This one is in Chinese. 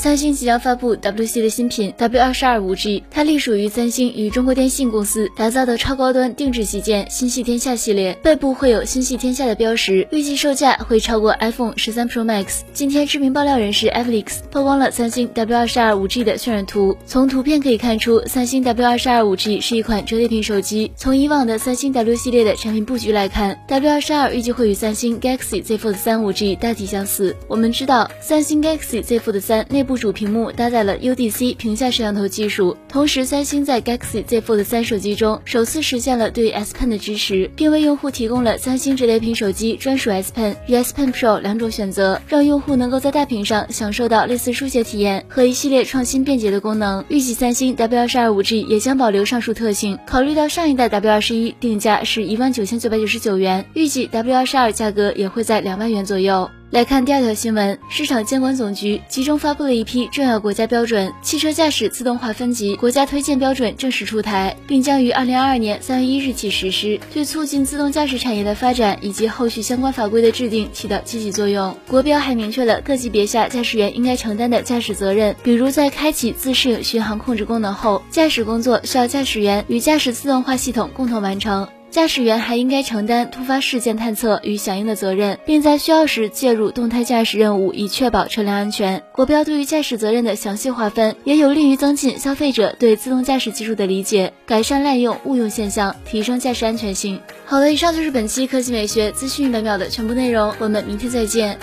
三星即将发布 W 系列新品 W 二十二五 G，它隶属于三星与中国电信公司打造的超高端定制旗舰星系天下系列，背部会有星系天下的标识，预计售价会超过 iPhone 十三 Pro Max。今天，知名爆料人士 Alex 曝光了三星 W 二十二五 G 的渲染图，从图片可以看出，三星 W 二十二五 G 是一款折叠屏手机。从以往的三星 W 系列的产品布局来看，W 二十二预计会与三星 Galaxy Z Fold 三五 G 大体相似。我们知道，三星 Galaxy Z Fold 三内部部主屏幕搭载了 UDC 屏下摄像头技术，同时三星在 Galaxy Z Fold 3手机中首次实现了对 S Pen 的支持，并为用户提供了三星折叠屏手机专属 S Pen 与 S Pen Pro 两种选择，让用户能够在大屏上享受到类似书写体验和一系列创新便捷的功能。预计三星 W 二十二五 G 也将保留上述特性。考虑到上一代 W 二十一定价是一万九千九百九十九元，预计 W 二十二价格也会在两万元左右。来看第二条新闻，市场监管总局集中发布了一批重要国家标准，汽车驾驶自动化分级国家推荐标准正式出台，并将于二零二二年三月一日起实施，对促进自动驾驶产业的发展以及后续相关法规的制定起到积极作用。国标还明确了各级别下驾驶员应该承担的驾驶责任，比如在开启自适应巡航控制功能后，驾驶工作需要驾驶员与驾驶自动化系统共同完成。驾驶员还应该承担突发事件探测与响应的责任，并在需要时介入动态驾驶任务，以确保车辆安全。国标对于驾驶责任的详细划分，也有利于增进消费者对自动驾驶技术的理解，改善滥用误用现象，提升驾驶安全性。好了，以上就是本期科技美学资讯一百秒的全部内容，我们明天再见。